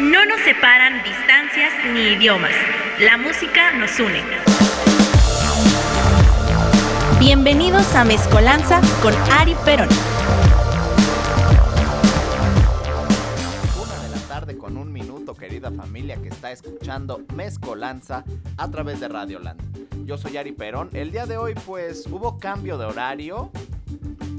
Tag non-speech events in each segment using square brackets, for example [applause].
No nos separan distancias ni idiomas. La música nos une. Bienvenidos a Mezcolanza con Ari Perón. Una de la tarde con un minuto, querida familia que está escuchando Mezcolanza a través de Radio Land. Yo soy Ari Perón. El día de hoy, pues, hubo cambio de horario.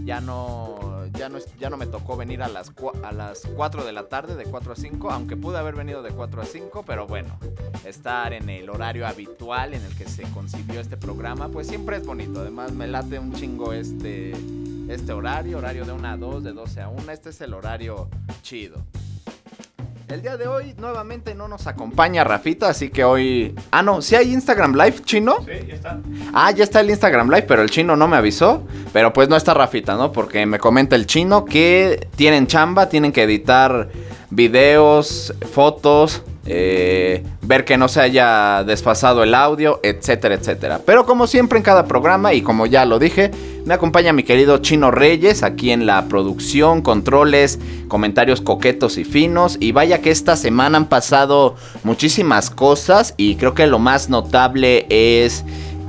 Ya no, ya no, me tocó venir a las, a las 4 de la tarde, de 4 a 5, aunque pude haber venido de 4 a 5, pero bueno, estar en el horario habitual en el que se concibió este programa, pues siempre es bonito. Además, me late un chingo este, este horario, horario de 1 a 2, de 12 a 1. Este es el horario chido. El día de hoy nuevamente no nos acompaña Rafita, así que hoy... Ah, no, ¿sí hay Instagram Live, chino? Sí, ya está. Ah, ya está el Instagram Live, pero el chino no me avisó. Pero pues no está Rafita, ¿no? Porque me comenta el chino que tienen chamba, tienen que editar videos, fotos, eh, ver que no se haya desfasado el audio, etcétera, etcétera. Pero como siempre en cada programa, y como ya lo dije, me acompaña mi querido Chino Reyes aquí en la producción, controles, comentarios coquetos y finos. Y vaya que esta semana han pasado muchísimas cosas y creo que lo más notable es...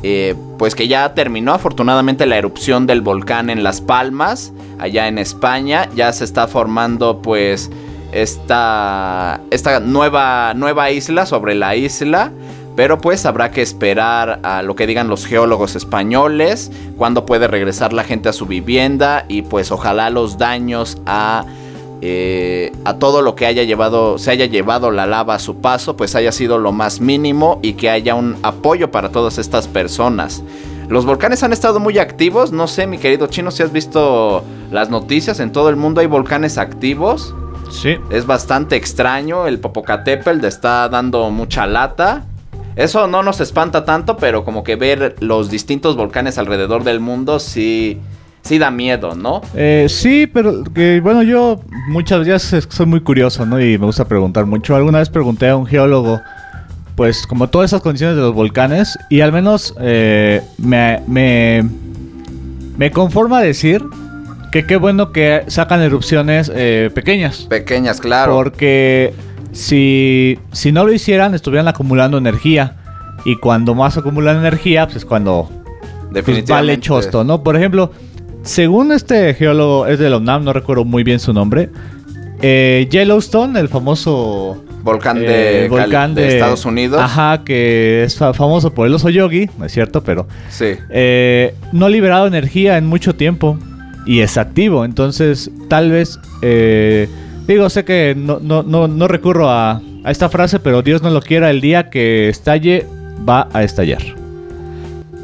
Eh, pues que ya terminó afortunadamente la erupción del volcán en Las Palmas, allá en España. Ya se está formando pues esta, esta nueva, nueva isla sobre la isla. Pero pues habrá que esperar a lo que digan los geólogos españoles, cuándo puede regresar la gente a su vivienda y pues ojalá los daños a, eh, a todo lo que haya llevado, se haya llevado la lava a su paso, pues haya sido lo más mínimo y que haya un apoyo para todas estas personas. Los volcanes han estado muy activos, no sé mi querido chino si has visto las noticias, en todo el mundo hay volcanes activos. Sí. Es bastante extraño, el Popocatépetl está dando mucha lata. Eso no nos espanta tanto, pero como que ver los distintos volcanes alrededor del mundo sí, sí da miedo, ¿no? Eh, sí, pero que, bueno, yo muchas veces soy muy curioso, ¿no? Y me gusta preguntar mucho. Alguna vez pregunté a un geólogo, pues, como todas esas condiciones de los volcanes, y al menos eh, me, me, me conforma decir que qué bueno que sacan erupciones eh, pequeñas. Pequeñas, claro. Porque si, si no lo hicieran, estuvieran acumulando energía. Y cuando más acumulan energía, pues es cuando pues, vale chosto, ¿no? Por ejemplo, según este geólogo, es de la UNAM, no recuerdo muy bien su nombre. eh, Yellowstone, el famoso Volcán, eh, de, volcán de Estados Unidos. Ajá, que es fa- famoso por el oso yogi, no es cierto, pero Sí. eh, no ha liberado energía en mucho tiempo y es activo. Entonces, tal vez, eh, digo, sé que no, no, no, no recurro a, a esta frase, pero Dios no lo quiera, el día que estalle, va a estallar.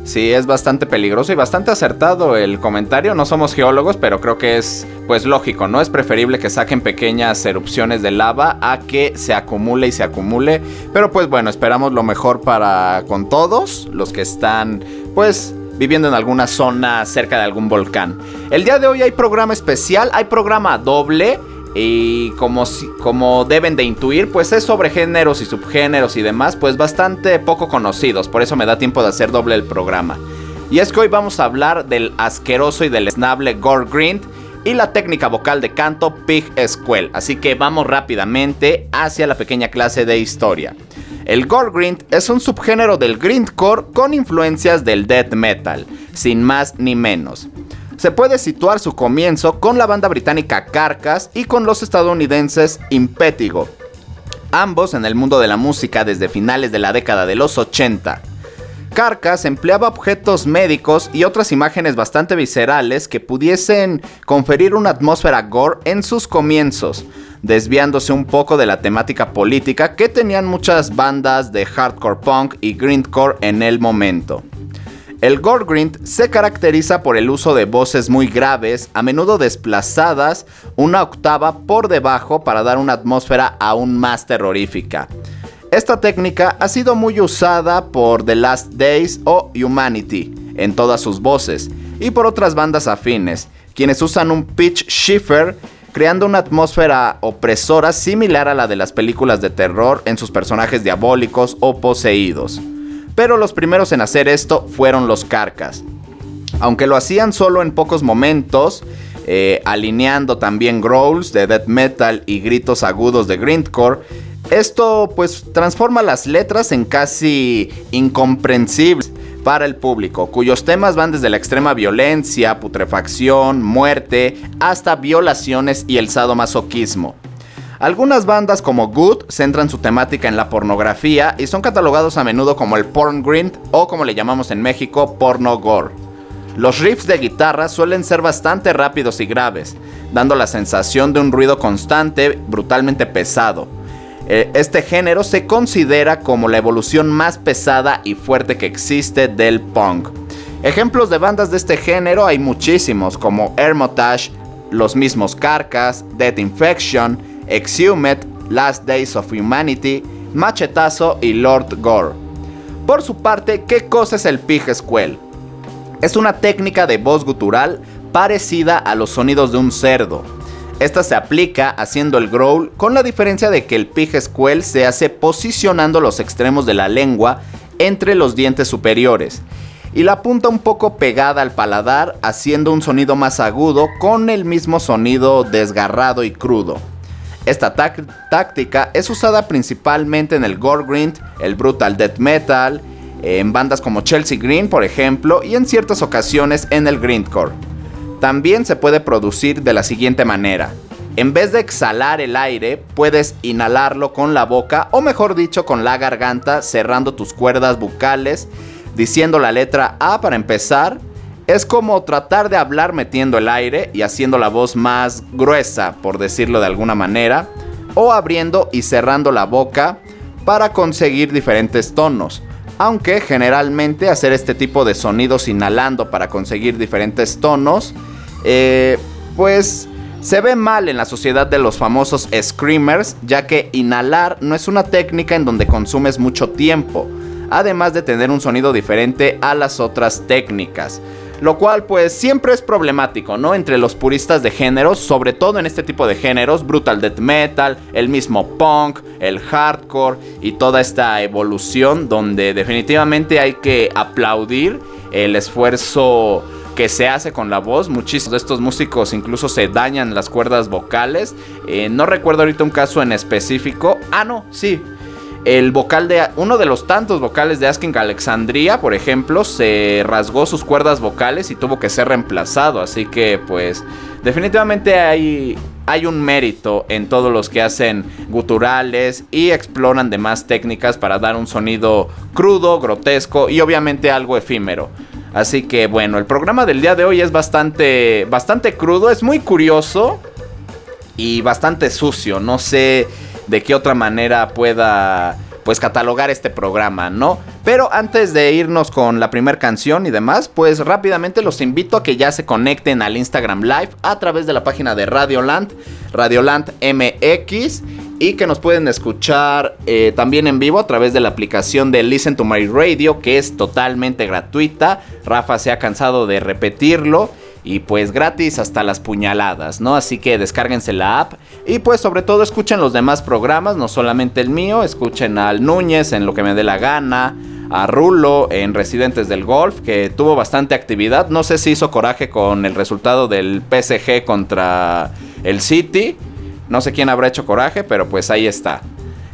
Sí, es bastante peligroso y bastante acertado el comentario. No somos geólogos, pero creo que es pues lógico, ¿no? Es preferible que saquen pequeñas erupciones de lava a que se acumule y se acumule. Pero pues bueno, esperamos lo mejor para con todos los que están pues viviendo en alguna zona cerca de algún volcán. El día de hoy hay programa especial, hay programa doble. Y como, como deben de intuir, pues es sobre géneros y subgéneros y demás, pues bastante poco conocidos. Por eso me da tiempo de hacer doble el programa. Y es que hoy vamos a hablar del asqueroso y deleznable Gore Grind y la técnica vocal de canto Pig Squell. Así que vamos rápidamente hacia la pequeña clase de historia. El Gore Grind es un subgénero del grindcore con influencias del death metal, sin más ni menos. Se puede situar su comienzo con la banda británica Carcass y con los estadounidenses Impetigo, ambos en el mundo de la música desde finales de la década de los 80. Carcass empleaba objetos médicos y otras imágenes bastante viscerales que pudiesen conferir una atmósfera gore en sus comienzos, desviándose un poco de la temática política que tenían muchas bandas de hardcore punk y grindcore en el momento. El gore grind se caracteriza por el uso de voces muy graves, a menudo desplazadas una octava por debajo para dar una atmósfera aún más terrorífica. Esta técnica ha sido muy usada por The Last Days o Humanity en todas sus voces y por otras bandas afines, quienes usan un pitch shifter creando una atmósfera opresora similar a la de las películas de terror en sus personajes diabólicos o poseídos. Pero los primeros en hacer esto fueron los Carcas. Aunque lo hacían solo en pocos momentos, eh, alineando también growls de death metal y gritos agudos de grindcore, Esto pues transforma las letras en casi incomprensibles para el público, cuyos temas van desde la extrema violencia, putrefacción, muerte, hasta violaciones y el sadomasoquismo. Algunas bandas como Good centran su temática en la pornografía y son catalogados a menudo como el porn grind o como le llamamos en México, porno gore. Los riffs de guitarra suelen ser bastante rápidos y graves, dando la sensación de un ruido constante, brutalmente pesado. Eh, este género se considera como la evolución más pesada y fuerte que existe del punk. Ejemplos de bandas de este género hay muchísimos, como Hermitage, los mismos Carcass, Death Infection, Exhumed, Last Days of Humanity, Machetazo y Lord Gore. Por su parte, ¿qué cosa es el Pig Squell? Es una técnica de voz gutural parecida a los sonidos de un cerdo. Esta se aplica haciendo el growl con la diferencia de que el Pig Squell se hace posicionando los extremos de la lengua entre los dientes superiores y la punta un poco pegada al paladar haciendo un sonido más agudo con el mismo sonido desgarrado y crudo. Esta táctica es usada principalmente en el gore grind, el brutal death metal, en bandas como Chelsea Green por ejemplo y en ciertas ocasiones en el grindcore. También se puede producir de la siguiente manera. En vez de exhalar el aire, puedes inhalarlo con la boca o mejor dicho con la garganta cerrando tus cuerdas bucales diciendo la letra A para empezar es como tratar de hablar metiendo el aire y haciendo la voz más gruesa, por decirlo de alguna manera, o abriendo y cerrando la boca para conseguir diferentes tonos. Aunque generalmente hacer este tipo de sonidos inhalando para conseguir diferentes tonos, eh, pues se ve mal en la sociedad de los famosos screamers, ya que inhalar no es una técnica en donde consumes mucho tiempo, además de tener un sonido diferente a las otras técnicas. Lo cual pues siempre es problemático, ¿no? Entre los puristas de géneros, sobre todo en este tipo de géneros, brutal death metal, el mismo punk, el hardcore y toda esta evolución donde definitivamente hay que aplaudir el esfuerzo que se hace con la voz. Muchísimos de estos músicos incluso se dañan las cuerdas vocales. Eh, no recuerdo ahorita un caso en específico. Ah, no, sí el vocal de uno de los tantos vocales de Asking Alexandria, por ejemplo, se rasgó sus cuerdas vocales y tuvo que ser reemplazado. Así que, pues, definitivamente hay, hay un mérito en todos los que hacen guturales y exploran demás técnicas para dar un sonido crudo, grotesco y obviamente algo efímero. Así que bueno, el programa del día de hoy es bastante, bastante crudo, es muy curioso y bastante sucio. No sé de qué otra manera pueda pues catalogar este programa, ¿no? Pero antes de irnos con la primera canción y demás, pues rápidamente los invito a que ya se conecten al Instagram Live a través de la página de Radioland, Radioland MX, y que nos pueden escuchar eh, también en vivo a través de la aplicación de Listen to My Radio, que es totalmente gratuita. Rafa se ha cansado de repetirlo y pues gratis hasta las puñaladas, ¿no? Así que descárguense la app y pues sobre todo escuchen los demás programas, no solamente el mío, escuchen al Núñez en lo que me dé la gana, a Rulo en Residentes del Golf, que tuvo bastante actividad, no sé si hizo coraje con el resultado del PSG contra el City, no sé quién habrá hecho coraje, pero pues ahí está.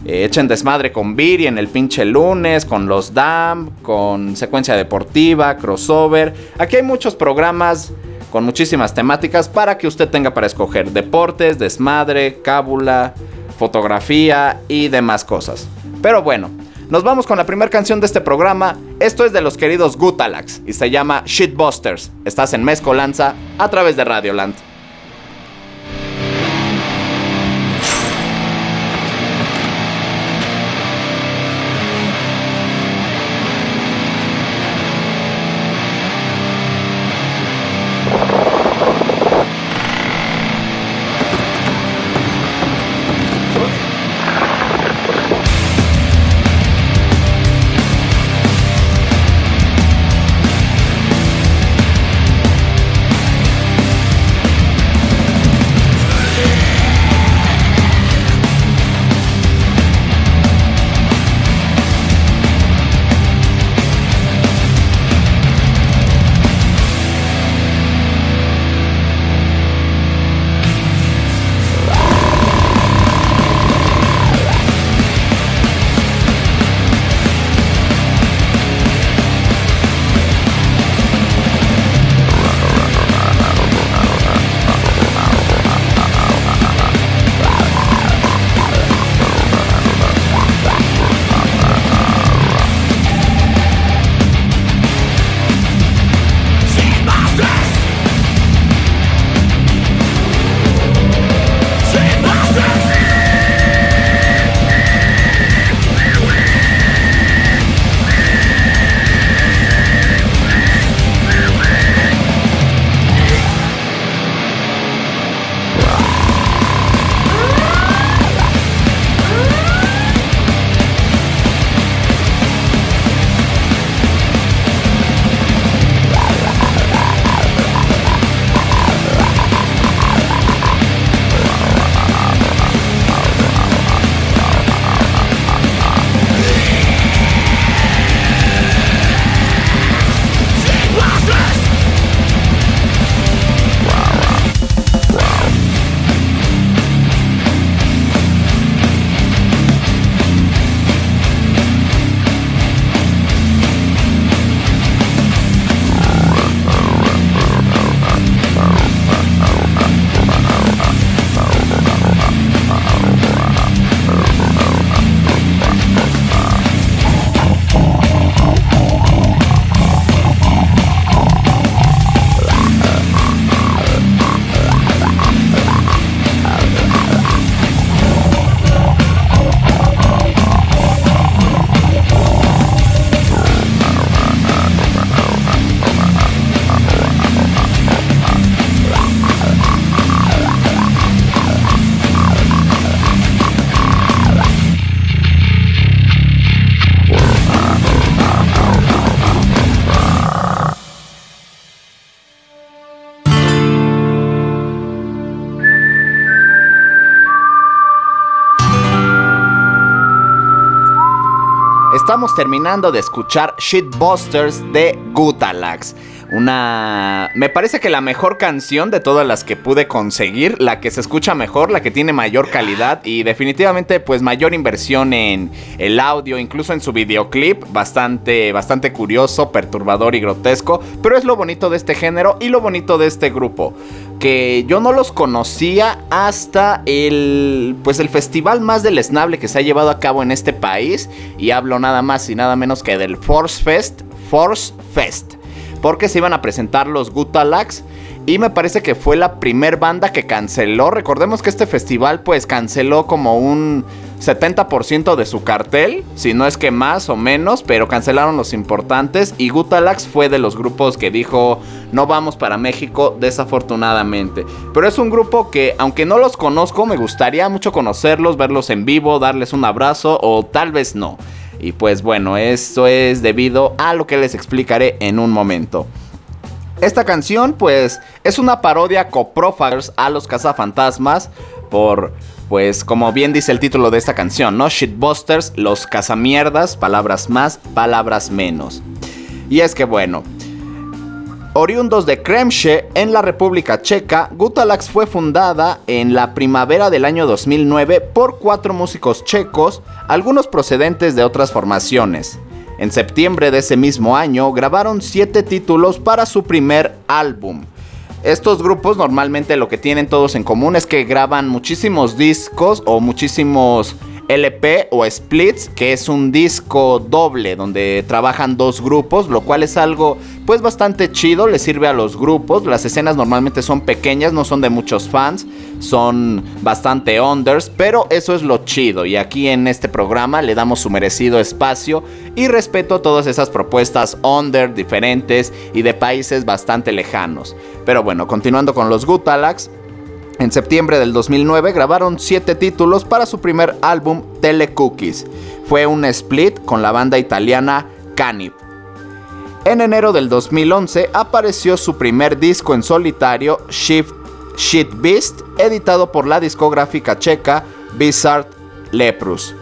Eh, echen desmadre con Viri en el pinche lunes, con los DAM, con secuencia deportiva, crossover. Aquí hay muchos programas con muchísimas temáticas para que usted tenga para escoger deportes, desmadre, cábula, fotografía y demás cosas. Pero bueno, nos vamos con la primera canción de este programa. Esto es de los queridos Gutalax y se llama Shitbusters. Estás en Mezcolanza a través de Radioland. Estamos terminando de escuchar Shitbusters de Gutalax. Una... Me parece que la mejor canción de todas las que pude conseguir, la que se escucha mejor, la que tiene mayor calidad y definitivamente pues mayor inversión en el audio, incluso en su videoclip, bastante, bastante curioso, perturbador y grotesco, pero es lo bonito de este género y lo bonito de este grupo que yo no los conocía hasta el pues el festival más deleznable que se ha llevado a cabo en este país y hablo nada más y nada menos que del Force Fest, Force Fest porque se iban a presentar los Gutalax y me parece que fue la primer banda que canceló. Recordemos que este festival pues canceló como un 70% de su cartel, si no es que más o menos, pero cancelaron los importantes y Gutalax fue de los grupos que dijo no vamos para México desafortunadamente. Pero es un grupo que aunque no los conozco me gustaría mucho conocerlos, verlos en vivo, darles un abrazo o tal vez no. Y pues bueno, esto es debido a lo que les explicaré en un momento. Esta canción pues es una parodia coprófagos a los cazafantasmas por pues como bien dice el título de esta canción, ¿no? Shitbusters, los cazamierdas, palabras más, palabras menos. Y es que bueno, Oriundos de Kremsche en la República Checa, Gutalax fue fundada en la primavera del año 2009 por cuatro músicos checos, algunos procedentes de otras formaciones. En septiembre de ese mismo año grabaron siete títulos para su primer álbum. Estos grupos normalmente lo que tienen todos en común es que graban muchísimos discos o muchísimos LP o Splits, que es un disco doble donde trabajan dos grupos, lo cual es algo pues bastante chido, le sirve a los grupos. Las escenas normalmente son pequeñas, no son de muchos fans, son bastante unders, pero eso es lo chido y aquí en este programa le damos su merecido espacio y respeto a todas esas propuestas under diferentes y de países bastante lejanos. Pero bueno, continuando con los Gutalax, en septiembre del 2009 grabaron 7 títulos para su primer álbum Telecookies. Fue un split con la banda italiana Canib. En enero del 2011 apareció su primer disco en solitario, Shift Shit Beast, editado por la discográfica checa Bizarre Leprus.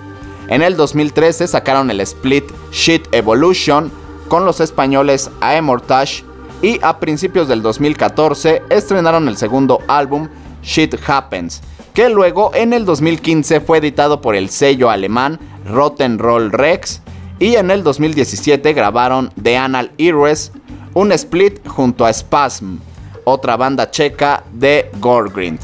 En el 2013 sacaron el split Shit Evolution con los españoles Aemortage y a principios del 2014 estrenaron el segundo álbum Shit Happens, que luego en el 2015 fue editado por el sello alemán Rotten Roll Rex y en el 2017 grabaron The Anal Heroes, un split junto a Spasm, otra banda checa de Gorgrind.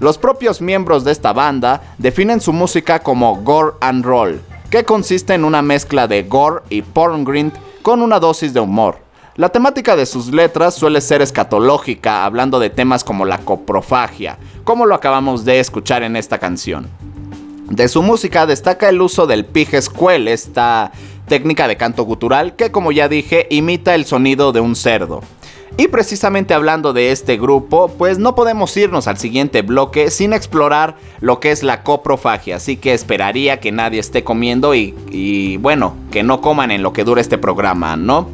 Los propios miembros de esta banda definen su música como gore and roll, que consiste en una mezcla de gore y porngrind con una dosis de humor. La temática de sus letras suele ser escatológica, hablando de temas como la coprofagia, como lo acabamos de escuchar en esta canción. De su música destaca el uso del pijescuel, esta técnica de canto gutural que como ya dije imita el sonido de un cerdo. Y precisamente hablando de este grupo, pues no podemos irnos al siguiente bloque sin explorar lo que es la coprofagia, así que esperaría que nadie esté comiendo y, y bueno, que no coman en lo que dura este programa, ¿no?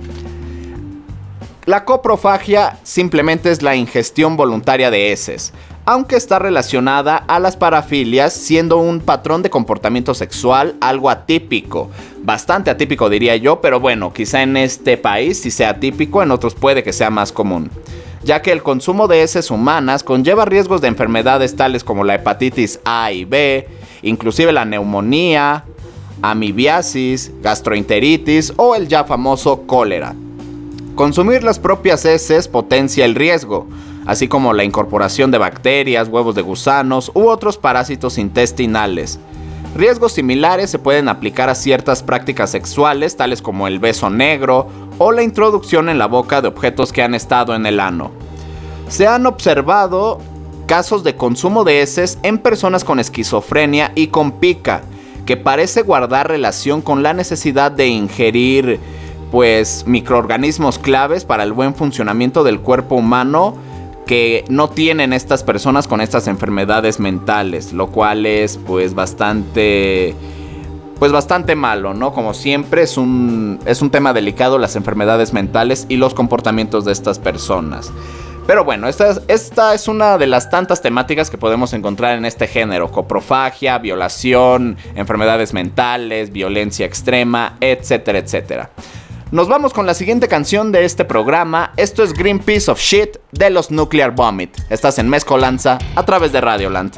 La coprofagia simplemente es la ingestión voluntaria de heces, aunque está relacionada a las parafilias siendo un patrón de comportamiento sexual algo atípico, bastante atípico diría yo, pero bueno, quizá en este país sí sea atípico, en otros puede que sea más común ya que el consumo de heces humanas conlleva riesgos de enfermedades tales como la hepatitis A y B, inclusive la neumonía, amibiasis, gastroenteritis o el ya famoso cólera. Consumir las propias heces potencia el riesgo, así como la incorporación de bacterias, huevos de gusanos u otros parásitos intestinales. Riesgos similares se pueden aplicar a ciertas prácticas sexuales, tales como el beso negro o la introducción en la boca de objetos que han estado en el ano. Se han observado casos de consumo de heces en personas con esquizofrenia y con pica, que parece guardar relación con la necesidad de ingerir pues microorganismos claves para el buen funcionamiento del cuerpo humano que no tienen estas personas con estas enfermedades mentales, lo cual es pues bastante pues bastante malo, ¿no? Como siempre es un es un tema delicado las enfermedades mentales y los comportamientos de estas personas. Pero bueno, esta es, esta es una de las tantas temáticas que podemos encontrar en este género. Coprofagia, violación, enfermedades mentales, violencia extrema, etcétera, etcétera. Nos vamos con la siguiente canción de este programa. Esto es Green Piece of Shit de los Nuclear Vomit. Estás en Mezcolanza a través de Radioland.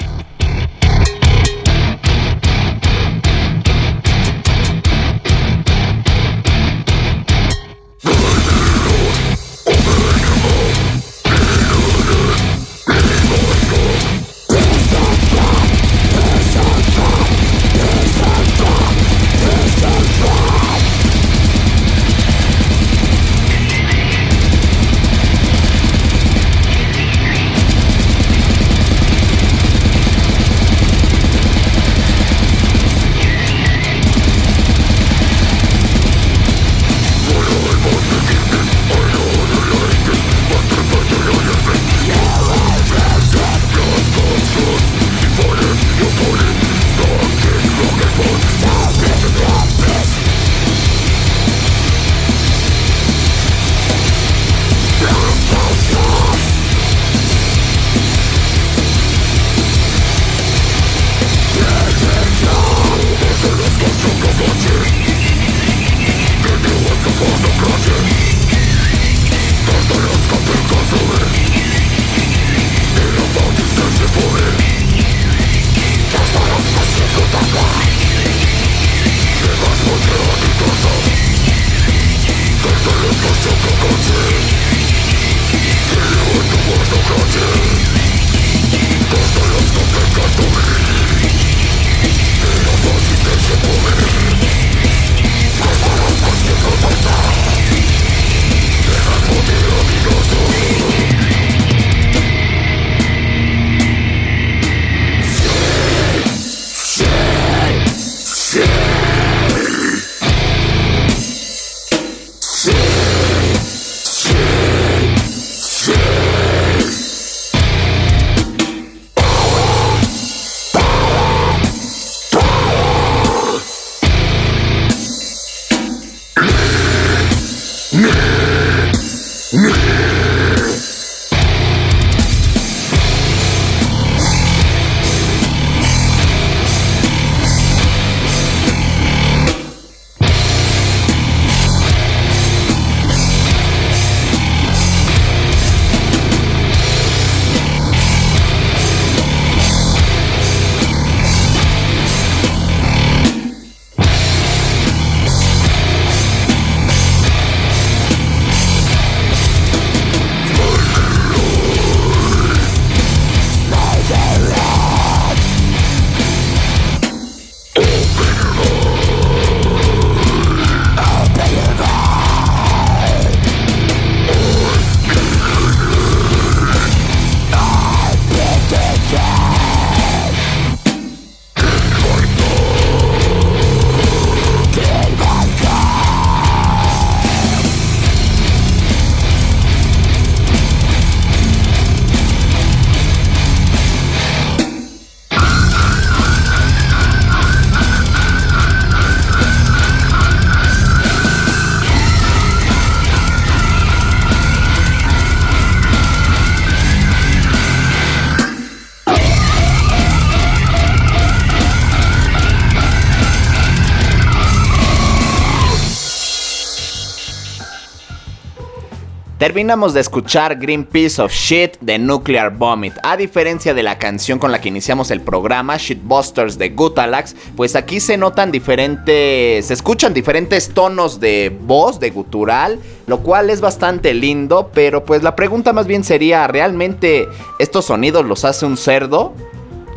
Terminamos de escuchar Green Piece of Shit de Nuclear Vomit. A diferencia de la canción con la que iniciamos el programa, Shitbusters de Gutalax, pues aquí se notan diferentes. Se escuchan diferentes tonos de voz, de gutural, lo cual es bastante lindo. Pero pues la pregunta más bien sería: ¿realmente estos sonidos los hace un cerdo?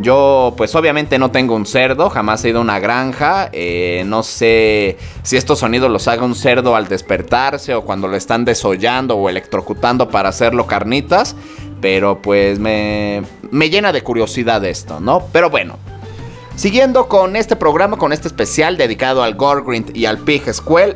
Yo pues obviamente no tengo un cerdo, jamás he ido a una granja, eh, no sé si estos sonidos los haga un cerdo al despertarse o cuando lo están desollando o electrocutando para hacerlo carnitas, pero pues me, me llena de curiosidad esto, ¿no? Pero bueno, siguiendo con este programa, con este especial dedicado al Gorgrind y al Pig Squell,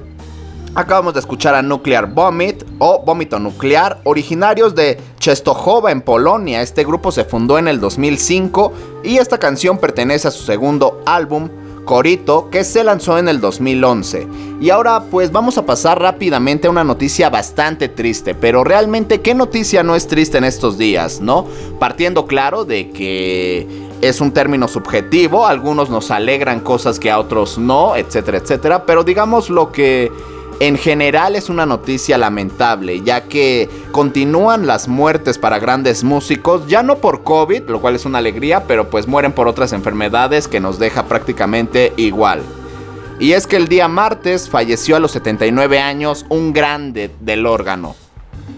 Acabamos de escuchar a Nuclear Vomit o Vómito Nuclear, originarios de Czestochowa en Polonia. Este grupo se fundó en el 2005 y esta canción pertenece a su segundo álbum Corito, que se lanzó en el 2011. Y ahora pues vamos a pasar rápidamente a una noticia bastante triste, pero realmente qué noticia no es triste en estos días, ¿no? Partiendo claro de que es un término subjetivo, algunos nos alegran cosas que a otros no, etcétera, etcétera, pero digamos lo que en general es una noticia lamentable, ya que continúan las muertes para grandes músicos, ya no por COVID, lo cual es una alegría, pero pues mueren por otras enfermedades que nos deja prácticamente igual. Y es que el día martes falleció a los 79 años un grande del órgano,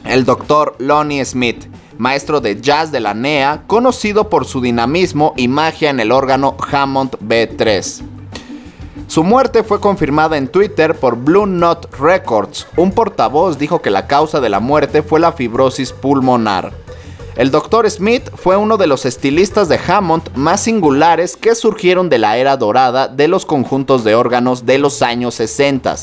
el doctor Lonnie Smith, maestro de jazz de la NEA, conocido por su dinamismo y magia en el órgano Hammond B3. Su muerte fue confirmada en Twitter por Blue Note Records. Un portavoz dijo que la causa de la muerte fue la fibrosis pulmonar. El Dr. Smith fue uno de los estilistas de Hammond más singulares que surgieron de la era dorada de los conjuntos de órganos de los años 60,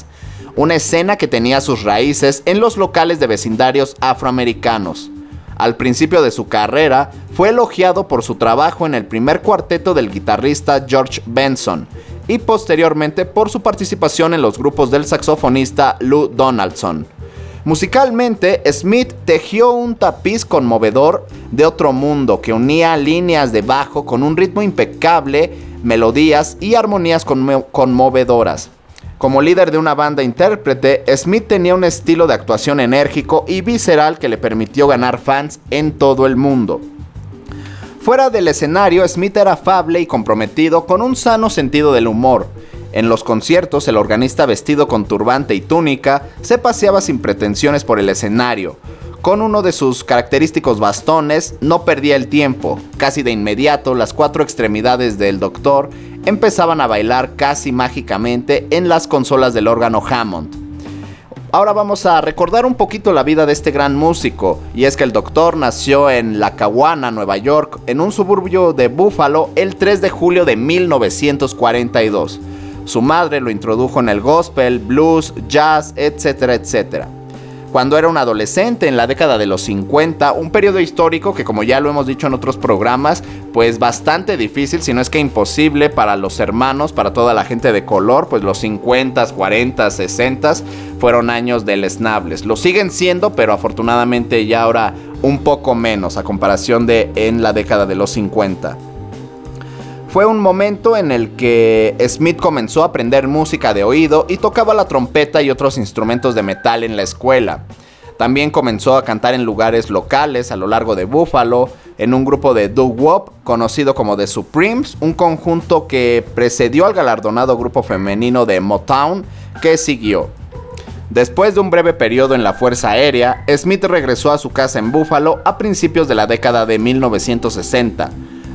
una escena que tenía sus raíces en los locales de vecindarios afroamericanos. Al principio de su carrera, fue elogiado por su trabajo en el primer cuarteto del guitarrista George Benson y posteriormente por su participación en los grupos del saxofonista Lou Donaldson. Musicalmente, Smith tejió un tapiz conmovedor de otro mundo que unía líneas de bajo con un ritmo impecable, melodías y armonías conmovedoras. Como líder de una banda intérprete, Smith tenía un estilo de actuación enérgico y visceral que le permitió ganar fans en todo el mundo. Fuera del escenario, Smith era afable y comprometido con un sano sentido del humor. En los conciertos, el organista vestido con turbante y túnica se paseaba sin pretensiones por el escenario. Con uno de sus característicos bastones, no perdía el tiempo. Casi de inmediato, las cuatro extremidades del doctor empezaban a bailar casi mágicamente en las consolas del órgano Hammond. Ahora vamos a recordar un poquito la vida de este gran músico, y es que el doctor nació en Lackawanna, Nueva York, en un suburbio de Buffalo, el 3 de julio de 1942. Su madre lo introdujo en el gospel, blues, jazz, etcétera, etcétera cuando era un adolescente en la década de los 50, un periodo histórico que como ya lo hemos dicho en otros programas, pues bastante difícil, si no es que imposible para los hermanos, para toda la gente de color, pues los 50, 40, 60 fueron años deleznables. Lo siguen siendo, pero afortunadamente ya ahora un poco menos a comparación de en la década de los 50. Fue un momento en el que Smith comenzó a aprender música de oído y tocaba la trompeta y otros instrumentos de metal en la escuela. También comenzó a cantar en lugares locales a lo largo de Buffalo, en un grupo de doo-wop conocido como The Supremes, un conjunto que precedió al galardonado grupo femenino de Motown que siguió. Después de un breve periodo en la Fuerza Aérea, Smith regresó a su casa en Buffalo a principios de la década de 1960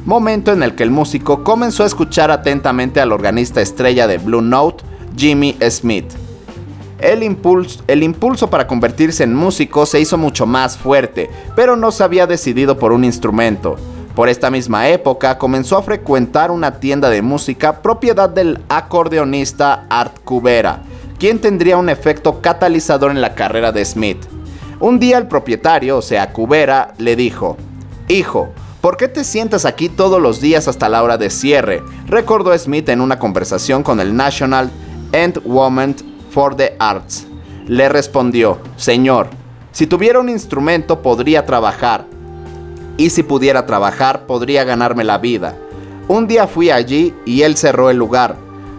momento en el que el músico comenzó a escuchar atentamente al organista estrella de Blue Note, Jimmy Smith. El impulso, el impulso, para convertirse en músico se hizo mucho más fuerte, pero no se había decidido por un instrumento. Por esta misma época comenzó a frecuentar una tienda de música propiedad del acordeonista Art Cubera, quien tendría un efecto catalizador en la carrera de Smith. Un día el propietario, o sea, Cubera, le dijo, Hijo, ¿Por qué te sientas aquí todos los días hasta la hora de cierre? Recordó Smith en una conversación con el National Endowment for the Arts. Le respondió, Señor, si tuviera un instrumento podría trabajar. Y si pudiera trabajar podría ganarme la vida. Un día fui allí y él cerró el lugar.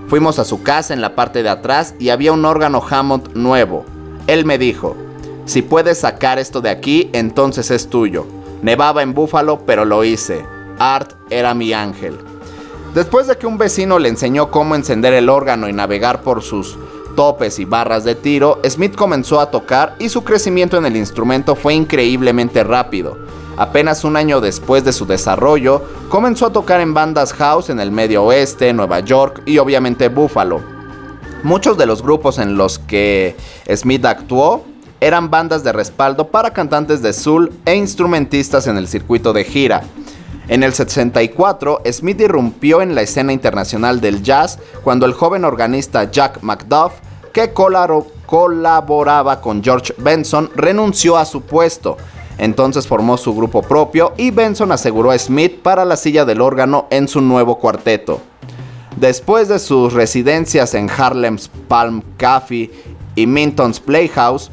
Fuimos a su casa en la parte de atrás y había un órgano Hammond nuevo. Él me dijo, si puedes sacar esto de aquí, entonces es tuyo. Nevaba en Búfalo, pero lo hice. Art era mi ángel. Después de que un vecino le enseñó cómo encender el órgano y navegar por sus topes y barras de tiro, Smith comenzó a tocar y su crecimiento en el instrumento fue increíblemente rápido. Apenas un año después de su desarrollo, comenzó a tocar en bandas house en el medio oeste, Nueva York y obviamente Buffalo. Muchos de los grupos en los que Smith actuó eran bandas de respaldo para cantantes de soul e instrumentistas en el circuito de gira. En el 64, Smith irrumpió en la escena internacional del jazz cuando el joven organista Jack McDuff, que colaboraba con George Benson, renunció a su puesto. Entonces formó su grupo propio y Benson aseguró a Smith para la silla del órgano en su nuevo cuarteto. Después de sus residencias en Harlem's Palm Cafe y Minton's Playhouse,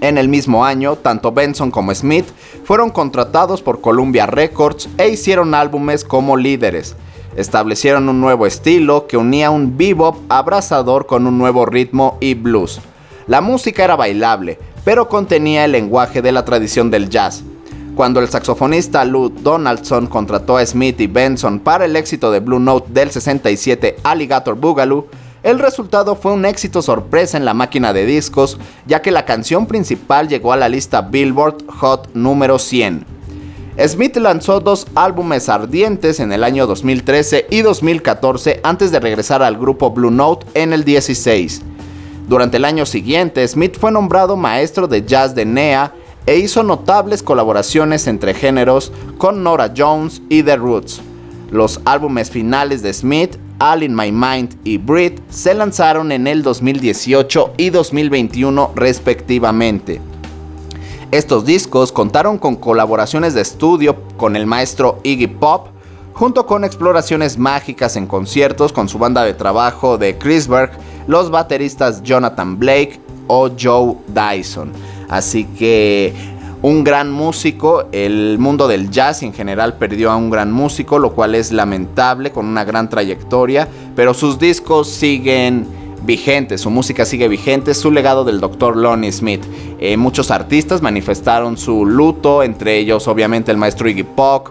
en el mismo año, tanto Benson como Smith fueron contratados por Columbia Records e hicieron álbumes como líderes. Establecieron un nuevo estilo que unía un bebop abrasador con un nuevo ritmo y blues. La música era bailable, pero contenía el lenguaje de la tradición del jazz. Cuando el saxofonista Lou Donaldson contrató a Smith y Benson para el éxito de Blue Note del 67 Alligator Boogaloo, el resultado fue un éxito sorpresa en la máquina de discos, ya que la canción principal llegó a la lista Billboard Hot número 100. Smith lanzó dos álbumes ardientes en el año 2013 y 2014 antes de regresar al grupo Blue Note en el 16. Durante el año siguiente, Smith fue nombrado maestro de jazz de NEA e hizo notables colaboraciones entre géneros con Nora Jones y The Roots. Los álbumes finales de Smith All in My Mind y Breathe se lanzaron en el 2018 y 2021 respectivamente. Estos discos contaron con colaboraciones de estudio con el maestro Iggy Pop, junto con exploraciones mágicas en conciertos con su banda de trabajo de Chris Berg, los bateristas Jonathan Blake o Joe Dyson. Así que un gran músico. El mundo del jazz en general perdió a un gran músico, lo cual es lamentable, con una gran trayectoria, pero sus discos siguen vigentes, su música sigue vigente, su legado del Dr. Lonnie Smith. Eh, muchos artistas manifestaron su luto, entre ellos obviamente el maestro Iggy Pop,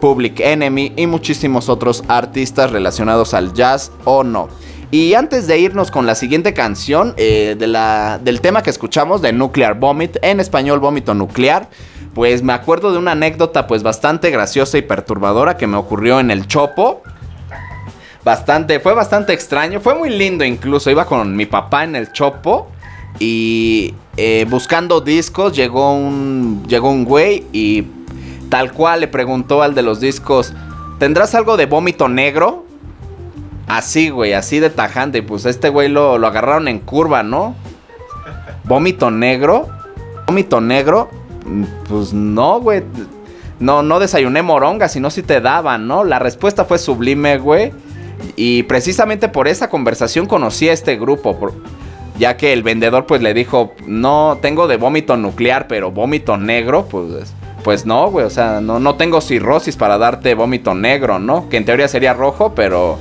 Public Enemy y muchísimos otros artistas relacionados al jazz o no. Y antes de irnos con la siguiente canción eh, de la, del tema que escuchamos de Nuclear Vomit, en español vómito nuclear, pues me acuerdo de una anécdota pues bastante graciosa y perturbadora que me ocurrió en el Chopo. Bastante, fue bastante extraño, fue muy lindo incluso, iba con mi papá en el Chopo y eh, buscando discos llegó un, llegó un güey y tal cual le preguntó al de los discos, ¿tendrás algo de vómito negro? Así, güey, así de tajante. Pues este güey lo, lo agarraron en curva, ¿no? Vómito negro. Vómito negro. Pues no, güey. No, no desayuné moronga, sino si te daban, ¿no? La respuesta fue sublime, güey. Y precisamente por esa conversación conocí a este grupo. ya que el vendedor pues le dijo, no, tengo de vómito nuclear, pero vómito negro, pues, pues no, güey. O sea, no, no tengo cirrosis para darte vómito negro, ¿no? Que en teoría sería rojo, pero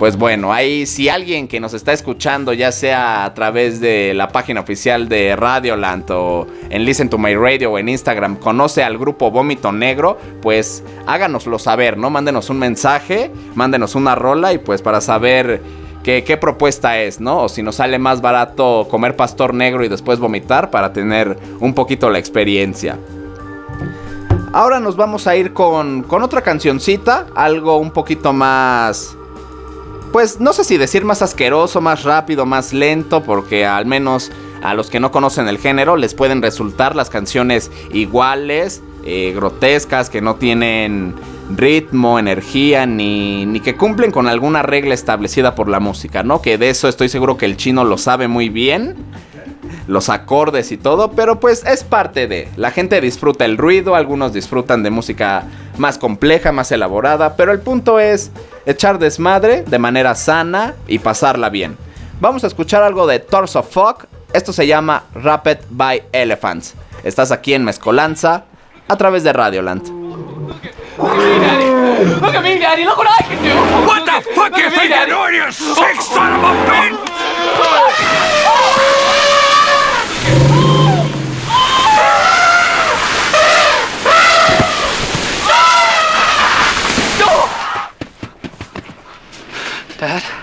pues bueno, ahí si alguien que nos está escuchando, ya sea a través de la página oficial de Radioland o en Listen to My Radio o en Instagram, conoce al grupo Vómito Negro, pues háganoslo saber, ¿no? Mándenos un mensaje, mándenos una rola y pues para saber qué, propuesta es, ¿no? O si nos sale más barato comer pastor negro y después vomitar para tener un poquito la experiencia. Ahora nos vamos a ir con, con otra cancioncita, algo un poquito más pues no sé si decir más asqueroso, más rápido, más lento, porque al menos a los que no conocen el género les pueden resultar las canciones iguales, eh, grotescas, que no tienen ritmo, energía, ni, ni que cumplen con alguna regla establecida por la música, ¿no? Que de eso estoy seguro que el chino lo sabe muy bien los acordes y todo, pero pues es parte de. La gente disfruta el ruido, algunos disfrutan de música más compleja, más elaborada, pero el punto es echar desmadre de manera sana y pasarla bien. Vamos a escuchar algo de Torso Fuck, esto se llama Rapid by Elephants. Estás aquí en Mezcolanza a través de Radioland. Look at me, Daddy. Look what I can do. What the fuck you think you're doing, you sick son of a bitch? Dad?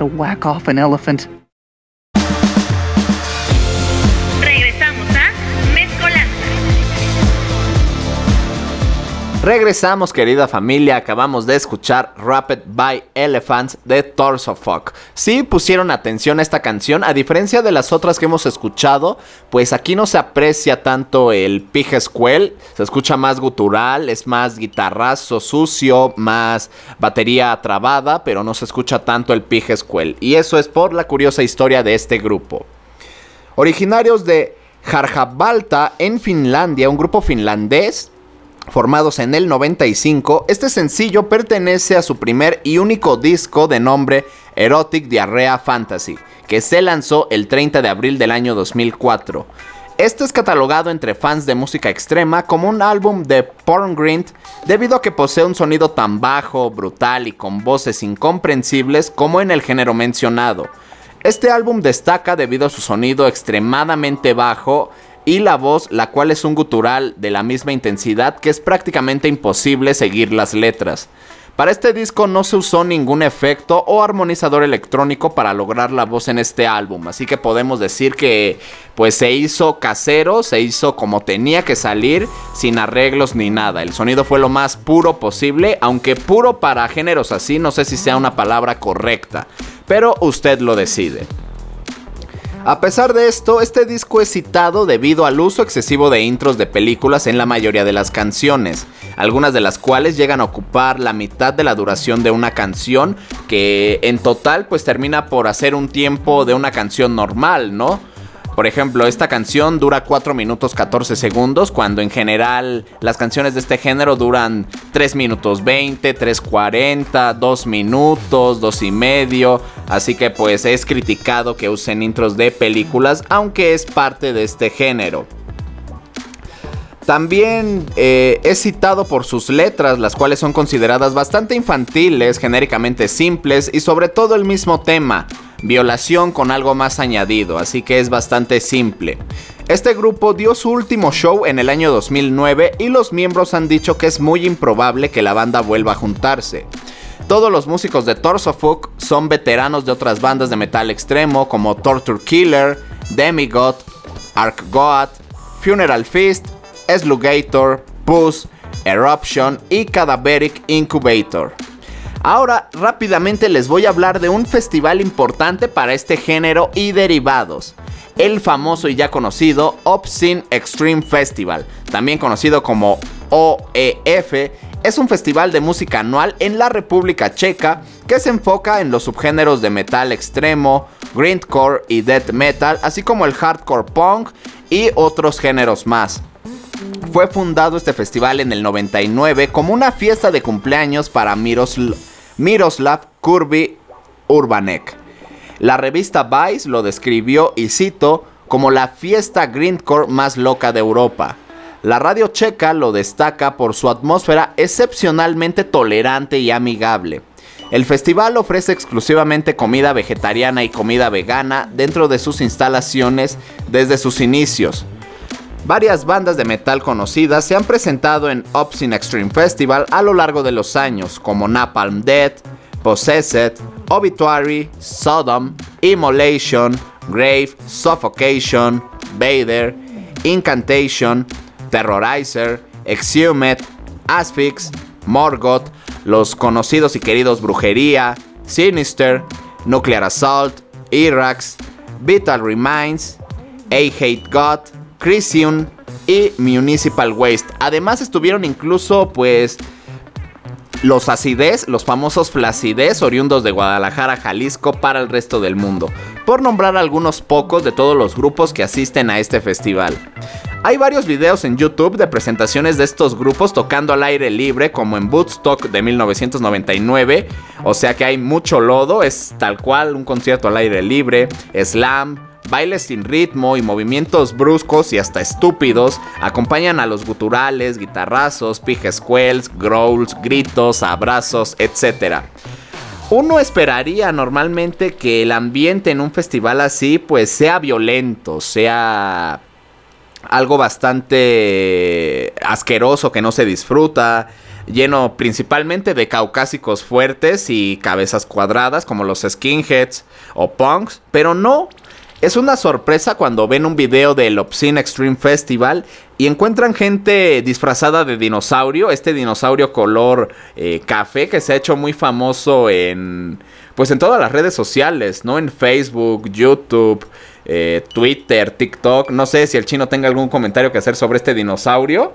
How to whack off an elephant. Regresamos, querida familia. Acabamos de escuchar Rapid by Elephants de Torso Fuck. Si pusieron atención a esta canción, a diferencia de las otras que hemos escuchado, pues aquí no se aprecia tanto el pig squell, se escucha más gutural, es más guitarrazo sucio, más batería trabada, pero no se escucha tanto el pig squell. Y eso es por la curiosa historia de este grupo. Originarios de Harjavalta en Finlandia, un grupo finlandés formados en el 95, este sencillo pertenece a su primer y único disco de nombre Erotic Diarrhea Fantasy, que se lanzó el 30 de abril del año 2004. Este es catalogado entre fans de música extrema como un álbum de porn grind debido a que posee un sonido tan bajo, brutal y con voces incomprensibles como en el género mencionado. Este álbum destaca debido a su sonido extremadamente bajo y la voz, la cual es un gutural de la misma intensidad que es prácticamente imposible seguir las letras. Para este disco no se usó ningún efecto o armonizador electrónico para lograr la voz en este álbum, así que podemos decir que pues se hizo casero, se hizo como tenía que salir, sin arreglos ni nada. El sonido fue lo más puro posible, aunque puro para géneros así no sé si sea una palabra correcta, pero usted lo decide. A pesar de esto, este disco es citado debido al uso excesivo de intros de películas en la mayoría de las canciones, algunas de las cuales llegan a ocupar la mitad de la duración de una canción, que en total pues termina por hacer un tiempo de una canción normal, ¿no? Por ejemplo, esta canción dura 4 minutos 14 segundos, cuando en general las canciones de este género duran 3 minutos 20, 3.40, 2 minutos, 2 y medio. Así que pues es criticado que usen intros de películas, aunque es parte de este género. También eh, es citado por sus letras, las cuales son consideradas bastante infantiles, genéricamente simples y sobre todo el mismo tema, violación con algo más añadido, así que es bastante simple. Este grupo dio su último show en el año 2009 y los miembros han dicho que es muy improbable que la banda vuelva a juntarse. Todos los músicos de Torso Fuck son veteranos de otras bandas de metal extremo como Torture Killer, Demigod, Ark God, Funeral Feast, Slugator, Puss, Eruption y Cadaveric Incubator. Ahora rápidamente les voy a hablar de un festival importante para este género y derivados. El famoso y ya conocido Obscene Extreme Festival, también conocido como OEF, es un festival de música anual en la República Checa que se enfoca en los subgéneros de metal extremo, grindcore y death metal, así como el hardcore punk y otros géneros más. Fue fundado este festival en el 99 como una fiesta de cumpleaños para Mirosl Miroslav Kurbi Urbanek. La revista Vice lo describió, y cito, como la fiesta grindcore más loca de Europa. La radio checa lo destaca por su atmósfera excepcionalmente tolerante y amigable. El festival ofrece exclusivamente comida vegetariana y comida vegana dentro de sus instalaciones desde sus inicios. Varias bandas de metal conocidas se han presentado en Obscene Extreme Festival a lo largo de los años, como Napalm Death, Possessed, Obituary, Sodom, Immolation, Grave, Suffocation, Vader, Incantation, Terrorizer, Exhumed, Asphyx, Morgoth, los conocidos y queridos Brujería, Sinister, Nuclear Assault, Irax, Vital Remains, A Hate God, Crisium y Municipal Waste. Además estuvieron incluso pues los acidez, los famosos flacidez oriundos de Guadalajara, Jalisco para el resto del mundo, por nombrar algunos pocos de todos los grupos que asisten a este festival. Hay varios videos en YouTube de presentaciones de estos grupos tocando al aire libre, como en Woodstock de 1999, o sea que hay mucho lodo, es tal cual un concierto al aire libre, slam, bailes sin ritmo y movimientos bruscos y hasta estúpidos acompañan a los guturales, guitarrazos, squells, growls, gritos, abrazos, etc. Uno esperaría normalmente que el ambiente en un festival así pues sea violento, sea algo bastante asqueroso que no se disfruta, lleno principalmente de caucásicos fuertes y cabezas cuadradas como los skinheads o punks, pero no. Es una sorpresa cuando ven un video del Obscene Extreme Festival y encuentran gente disfrazada de dinosaurio, este dinosaurio color eh, café que se ha hecho muy famoso en pues en todas las redes sociales, ¿no? En Facebook, YouTube, eh, Twitter, TikTok. No sé si el chino tenga algún comentario que hacer sobre este dinosaurio.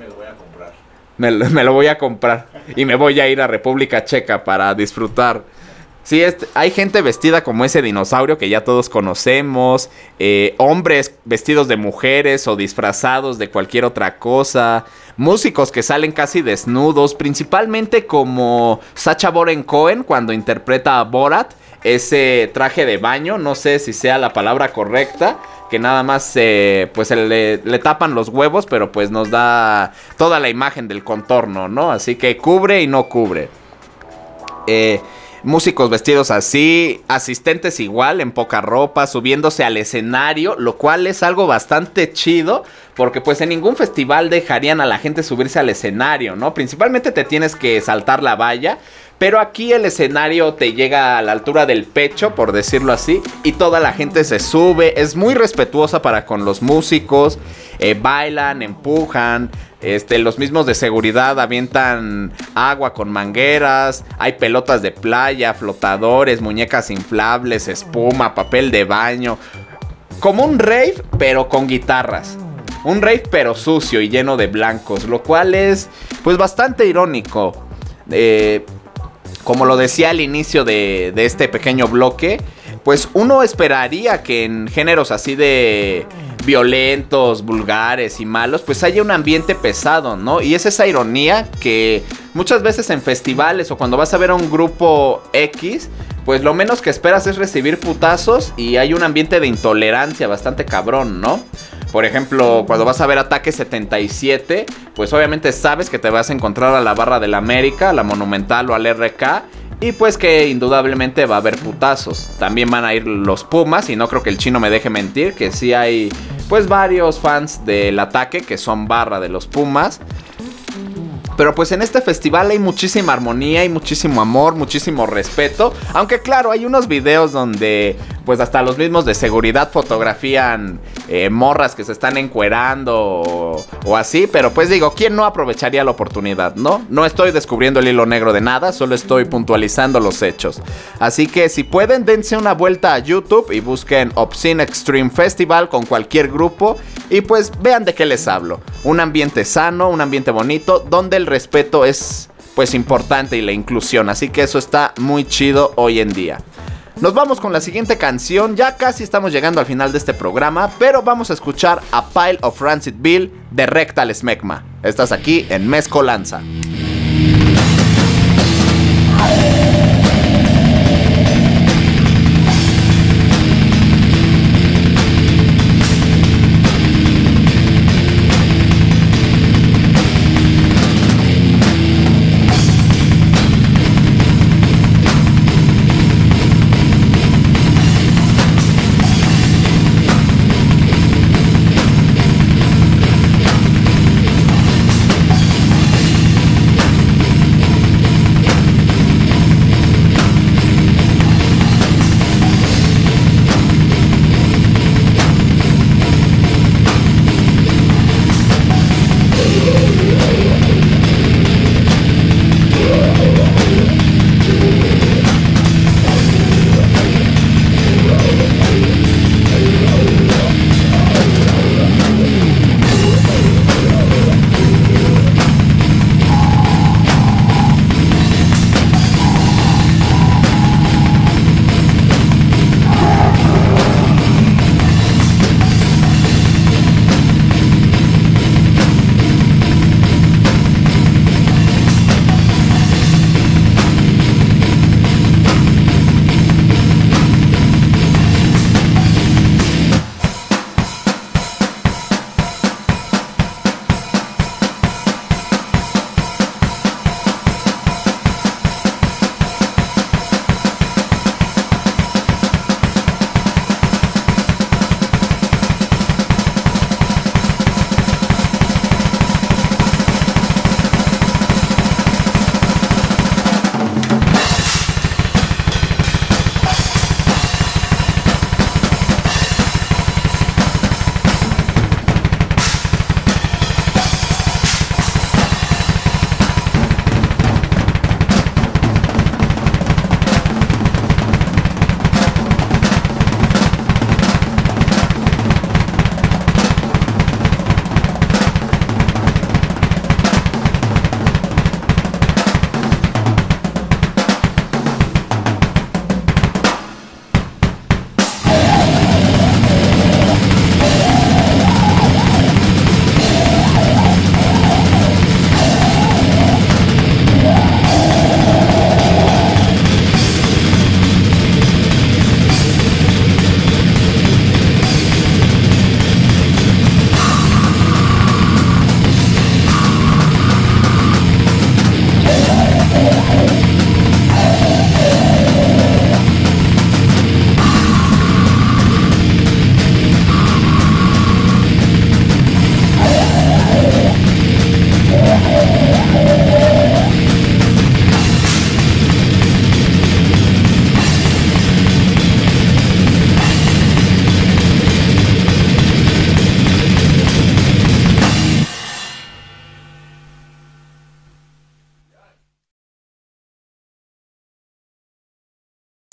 Me lo voy a comprar. Me, lo [laughs] voy a comprar. Y me voy a ir a República Checa para disfrutar. Sí, hay gente vestida como ese dinosaurio que ya todos conocemos. Eh, hombres vestidos de mujeres o disfrazados de cualquier otra cosa. Músicos que salen casi desnudos. Principalmente como Sacha Boren Cohen cuando interpreta a Borat. Ese traje de baño, no sé si sea la palabra correcta. Que nada más pues le, le tapan los huevos, pero pues nos da toda la imagen del contorno, ¿no? Así que cubre y no cubre. Eh, músicos vestidos así, asistentes igual en poca ropa, subiéndose al escenario, lo cual es algo bastante chido, porque pues en ningún festival dejarían a la gente subirse al escenario, ¿no? Principalmente te tienes que saltar la valla, pero aquí el escenario te llega a la altura del pecho, por decirlo así, y toda la gente se sube, es muy respetuosa para con los músicos, eh, bailan, empujan, este, los mismos de seguridad avientan agua con mangueras, hay pelotas de playa, flotadores, muñecas inflables, espuma, papel de baño. Como un rave, pero con guitarras. Un rave pero sucio y lleno de blancos, lo cual es pues bastante irónico. Eh, como lo decía al inicio de, este pequeño bloque, pues uno esperaría que en géneros así de violentos, vulgares y malos, pues haya un ambiente pesado, ¿no? Y es esa ironía que muchas veces en festivales o cuando vas a ver a un grupo X, pues lo menos que esperas es recibir putazos y hay un ambiente de intolerancia bastante cabrón, ¿no? Por ejemplo, cuando vas a ver Ataque 77, pues obviamente sabes que te vas a encontrar a la Barra del América, a la Monumental o al RK y pues que indudablemente va a haber putazos. También van a ir los Pumas y no creo que el chino me deje mentir, que sí hay pues varios fans del ataque que son barra de los Pumas. Pero pues en este festival hay muchísima armonía y muchísimo amor, muchísimo respeto. Aunque claro, hay unos videos donde pues hasta los mismos de seguridad fotografían eh, morras que se están encuerando o, así. Pero pues digo, ¿quién no aprovecharía la oportunidad, no? No estoy descubriendo el hilo negro de nada, solo estoy puntualizando los hechos. Así que si pueden, dense una vuelta a YouTube y busquen Obscene Extreme Festival con cualquier grupo. Y pues vean de qué les hablo. Un ambiente sano, un ambiente bonito, donde el respeto es pues importante y la inclusión. Así que eso está muy chido hoy en día. Nos vamos con la siguiente canción, ya casi estamos llegando al final de este programa, pero vamos a escuchar a Pile of Rancid Bill de Rectal Smegma. Estás aquí en Mezcolanza.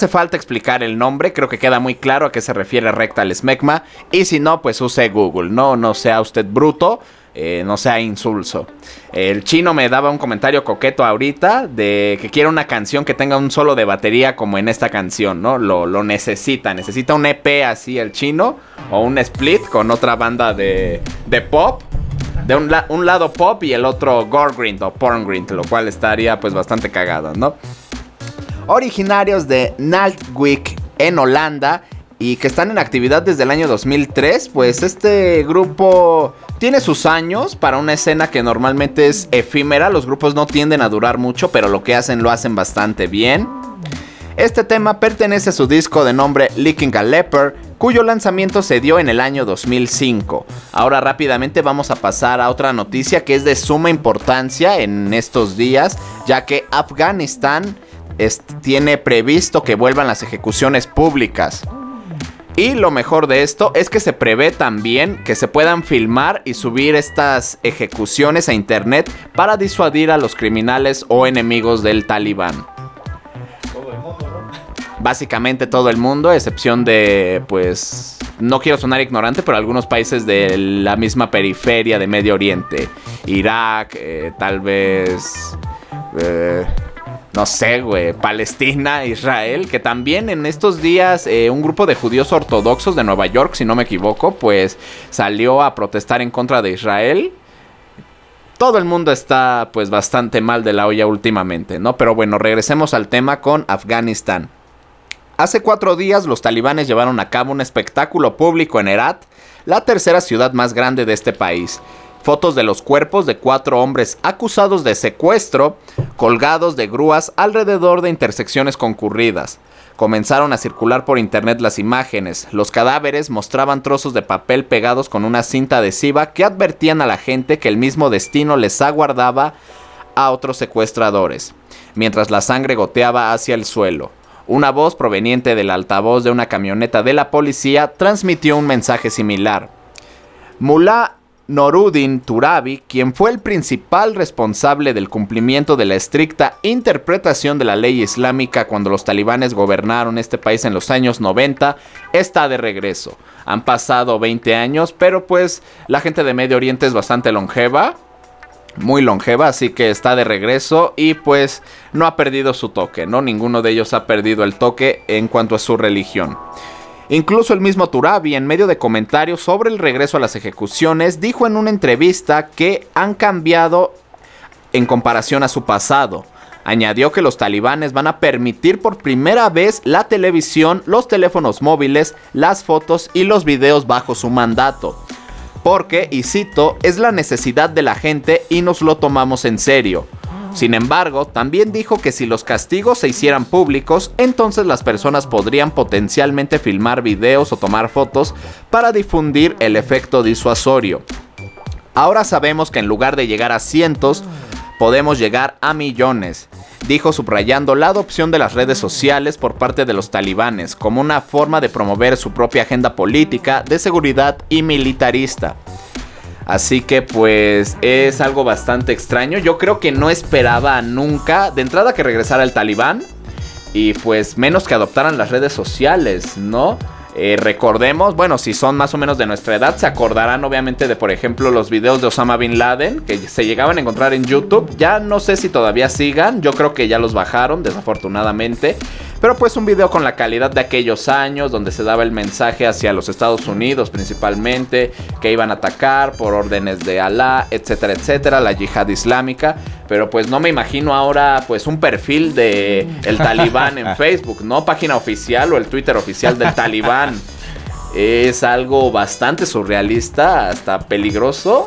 Hace falta explicar el nombre, creo que queda muy claro a qué se refiere rectal smegma. Y si no, pues use Google, no, no sea usted bruto. Eh, no sea insulso. El chino me daba un comentario coqueto ahorita de que quiere una canción que tenga un solo de batería como en esta canción, ¿no? Lo, necesita, necesita un EP así el chino o un split con otra banda de, de pop. De un, un lado pop y el otro gore grind o porn grind, lo cual estaría pues bastante cagado, ¿no? Originarios de Naltwick en Holanda y que están en actividad desde el año 2003, pues este grupo tiene sus años para una escena que normalmente es efímera, los grupos no tienden a durar mucho, pero lo que hacen lo hacen bastante bien. Este tema pertenece a su disco de nombre Licking a Leper, cuyo lanzamiento se dio en el año 2005. Ahora rápidamente vamos a pasar a otra noticia que es de suma importancia en estos días, ya que Afganistán es- tiene previsto que vuelvan las ejecuciones públicas. Y lo mejor de esto es que se prevé también que se puedan filmar y subir estas ejecuciones a internet para disuadir a los criminales o enemigos del talibán. Básicamente todo el mundo, a excepción de, pues, no quiero sonar ignorante, pero algunos países de la misma periferia de Medio Oriente. Irak, eh, tal vez... eh, no sé, güey, Palestina, Israel, que también en estos días eh, un grupo de judíos ortodoxos de Nueva York, si no me equivoco, pues salió a protestar en contra de Israel. Todo el mundo está pues bastante mal de la olla últimamente, ¿no? Pero bueno, regresemos al tema con Afganistán. Hace cuatro días los talibanes llevaron a cabo un espectáculo público en Herat, la tercera ciudad más grande de este país. Fotos de los cuerpos de cuatro hombres acusados de secuestro, colgados de grúas alrededor de intersecciones concurridas. Comenzaron a circular por internet las imágenes. Los cadáveres mostraban trozos de papel pegados con una cinta adhesiva que advertían a la gente que el mismo destino les aguardaba a otros secuestradores, mientras la sangre goteaba hacia el suelo. Una voz proveniente del altavoz de una camioneta de la policía transmitió un mensaje similar. Mullah Noruddin Turabi, quien fue el principal responsable del cumplimiento de la estricta interpretación de la ley islámica cuando los talibanes gobernaron este país en los años 90, está de regreso. Han pasado 20 años, pero pues la gente de Medio Oriente es bastante longeva, muy longeva, así que está de regreso y pues no ha perdido su toque, ¿no? Ninguno de ellos ha perdido el toque en cuanto a su religión. Incluso el mismo Turabi, en medio de comentarios sobre el regreso a las ejecuciones, dijo en una entrevista que han cambiado en comparación a su pasado. Añadió que los talibanes van a permitir por primera vez la televisión, los teléfonos móviles, las fotos y los videos bajo su mandato. Porque, y cito, es la necesidad de la gente y nos lo tomamos en serio. Sin embargo, también dijo que si los castigos se hicieran públicos, entonces las personas podrían potencialmente filmar videos o tomar fotos para difundir el efecto disuasorio. Ahora sabemos que en lugar de llegar a cientos, podemos llegar a millones, dijo subrayando la adopción de las redes sociales por parte de los talibanes como una forma de promover su propia agenda política, de seguridad y militarista. Así que pues es algo bastante extraño. Yo creo que no esperaba nunca de entrada que regresara el talibán y pues menos que adoptaran las redes sociales, ¿no? Eh, recordemos, bueno, si son más o menos de nuestra edad, se acordarán obviamente de, por ejemplo, los videos de Osama Bin Laden, que se llegaban a encontrar en YouTube. Ya no sé si todavía sigan, yo creo que ya los bajaron, desafortunadamente. Pero pues un video con la calidad de aquellos años, donde se daba el mensaje hacia los Estados Unidos principalmente, que iban a atacar por órdenes de Alá, etcétera, etcétera, la yihad islámica. Pero pues no me imagino ahora pues un perfil de el talibán en [laughs] Facebook, ¿no? Página oficial o el Twitter oficial del talibán. Es algo bastante surrealista, hasta peligroso,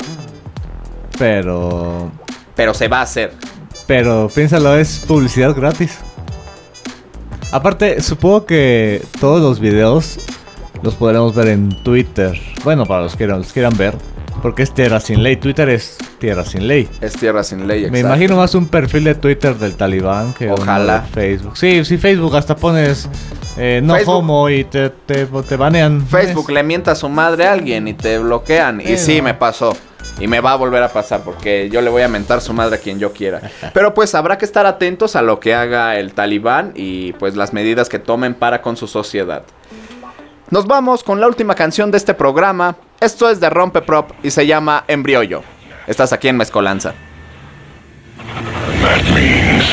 Pero. pero se va a hacer. Pero piénsalo, es publicidad gratis. Aparte, supongo que todos los videos los podremos ver en Twitter. Bueno, para los que los quieran ver. Porque es tierra sin ley. Twitter es tierra sin ley. Es tierra sin ley, Me exacto. imagino más un perfil de Twitter del talibán que Ojalá. Facebook. Sí, sí, Facebook hasta pones eh, no Facebook. homo y te, te, te banean. Facebook le mienta a su madre a alguien y te bloquean. Y sí, me pasó. Y me va a volver a pasar porque yo le voy a mentar su madre a quien yo quiera. Pero pues habrá que estar atentos a lo que haga el talibán y pues las medidas que tomen para con su sociedad. Nos vamos con la última canción de este programa. Esto es de Rompeprop y se llama Embriollo. Estás aquí en Mezcolanza. That means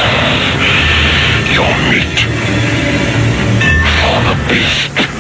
Peace.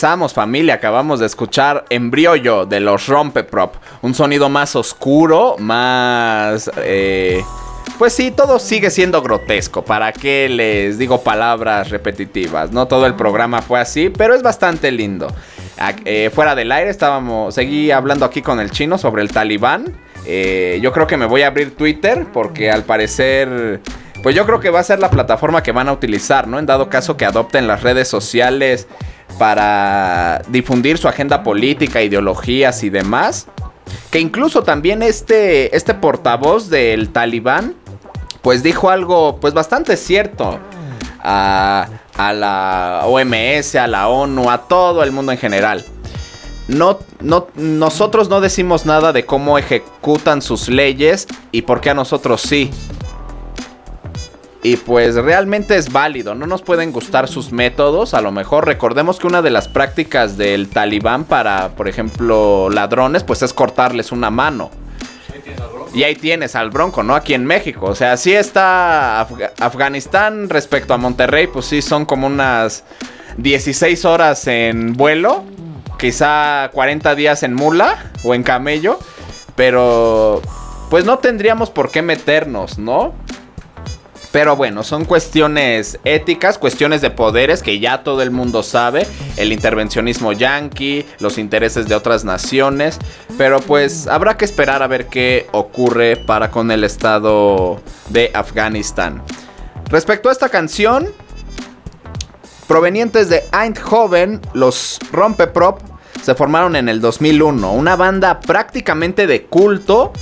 Regresamos familia, acabamos de escuchar Embriollo de los Rompeprop. Un sonido más oscuro, más... eh, pues sí, todo sigue siendo grotesco. ¿Para qué les digo palabras repetitivas? No todo el programa fue así, pero es bastante lindo. Eh, fuera del aire estábamos, seguí hablando aquí con el chino sobre el talibán. Eh, yo creo que me voy a abrir Twitter porque al parecer, pues yo creo que va a ser la plataforma que van a utilizar, ¿no? En dado caso que adopten las redes sociales para difundir su agenda política, ideologías y demás. Que incluso también este, este portavoz del talibán, pues dijo algo pues bastante cierto a, a la OMS, a la ONU, a todo el mundo en general. No, no, nosotros no decimos nada de cómo ejecutan sus leyes y por qué a nosotros sí. Y pues realmente es válido, no nos pueden gustar sus métodos, a lo mejor recordemos que una de las prácticas del talibán para, por ejemplo, ladrones, pues es cortarles una mano. Y ahí tienes al Bronco, ¿no? Aquí en México. O sea, sí está Afganistán respecto a Monterrey, pues sí son como unas 16 horas en vuelo. Quizá 40 días en mula o en camello. Pero pues no tendríamos por qué meternos, ¿no? Pero bueno, son cuestiones éticas, cuestiones de poderes que ya todo el mundo sabe, el intervencionismo yanqui, los intereses de otras naciones, pero pues habrá que esperar a ver qué ocurre para con el estado de Afganistán. Respecto a esta canción, provenientes de Eindhoven, los Rompeprop se formaron en el 2001, una banda prácticamente de culto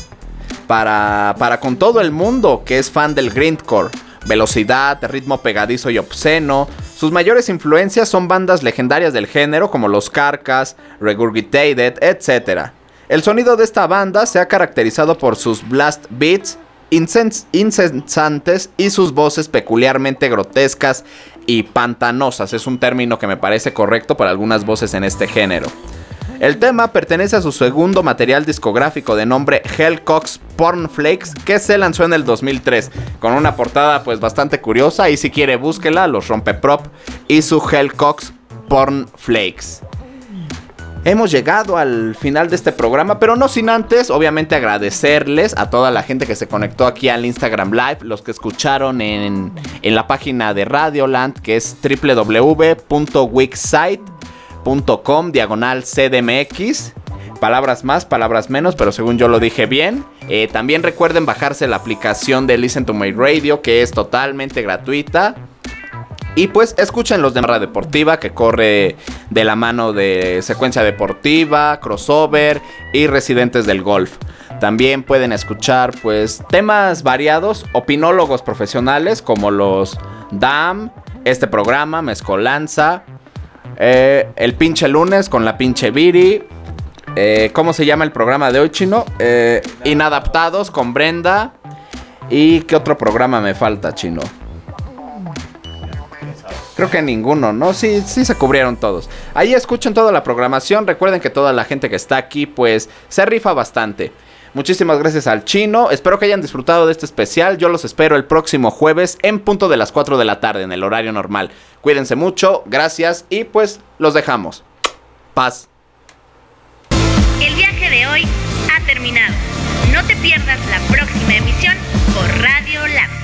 para, para con todo el mundo que es fan del grindcore. Velocidad, ritmo pegadizo y obsceno. Sus mayores influencias son bandas legendarias del género como los Carcas, Regurgitated, etc. El sonido de esta banda se ha caracterizado por sus blast beats incesantes y sus voces peculiarmente grotescas y pantanosas. Es un término que me parece correcto para algunas voces en este género. El tema pertenece a su segundo material discográfico de nombre Hellcox Pornflakes que se lanzó en el 2003 con una portada pues bastante curiosa y si quiere búsquela, los Rompeprop y su Hellcox Pornflakes. Hemos llegado al final de este programa, pero no sin antes, obviamente, agradecerles a toda la gente que se conectó aquí al Instagram Live, los que escucharon en, en la página de Radioland, que es www.wixsite.com com diagonal CDMX. Palabras más, palabras menos, pero según yo lo dije bien. Eh, también recuerden bajarse la aplicación de Listen to My Radio, que es totalmente gratuita. Y pues escuchen los de Marra Deportiva, que corre de la mano de Secuencia Deportiva, Crossover y Residentes del Golf. También pueden escuchar pues temas variados, opinólogos profesionales como los DAM, este programa, Mezcolanza, eh, el pinche lunes con la pinche Viri. Eh, ¿Cómo se llama el programa de hoy, chino? Eh, Inadaptados con Brenda. ¿Y qué otro programa me falta, chino? Creo que ninguno, ¿no? Sí, sí se cubrieron todos. Ahí escuchen toda la programación. Recuerden que toda la gente que está aquí, pues, se rifa bastante. Muchísimas gracias al chino. Espero que hayan disfrutado de este especial. Yo los espero el próximo jueves en punto de las 4 de la tarde en el horario normal. Cuídense mucho, gracias y pues los dejamos. Paz. El viaje de hoy ha terminado. No te pierdas la próxima emisión por Radio Lab.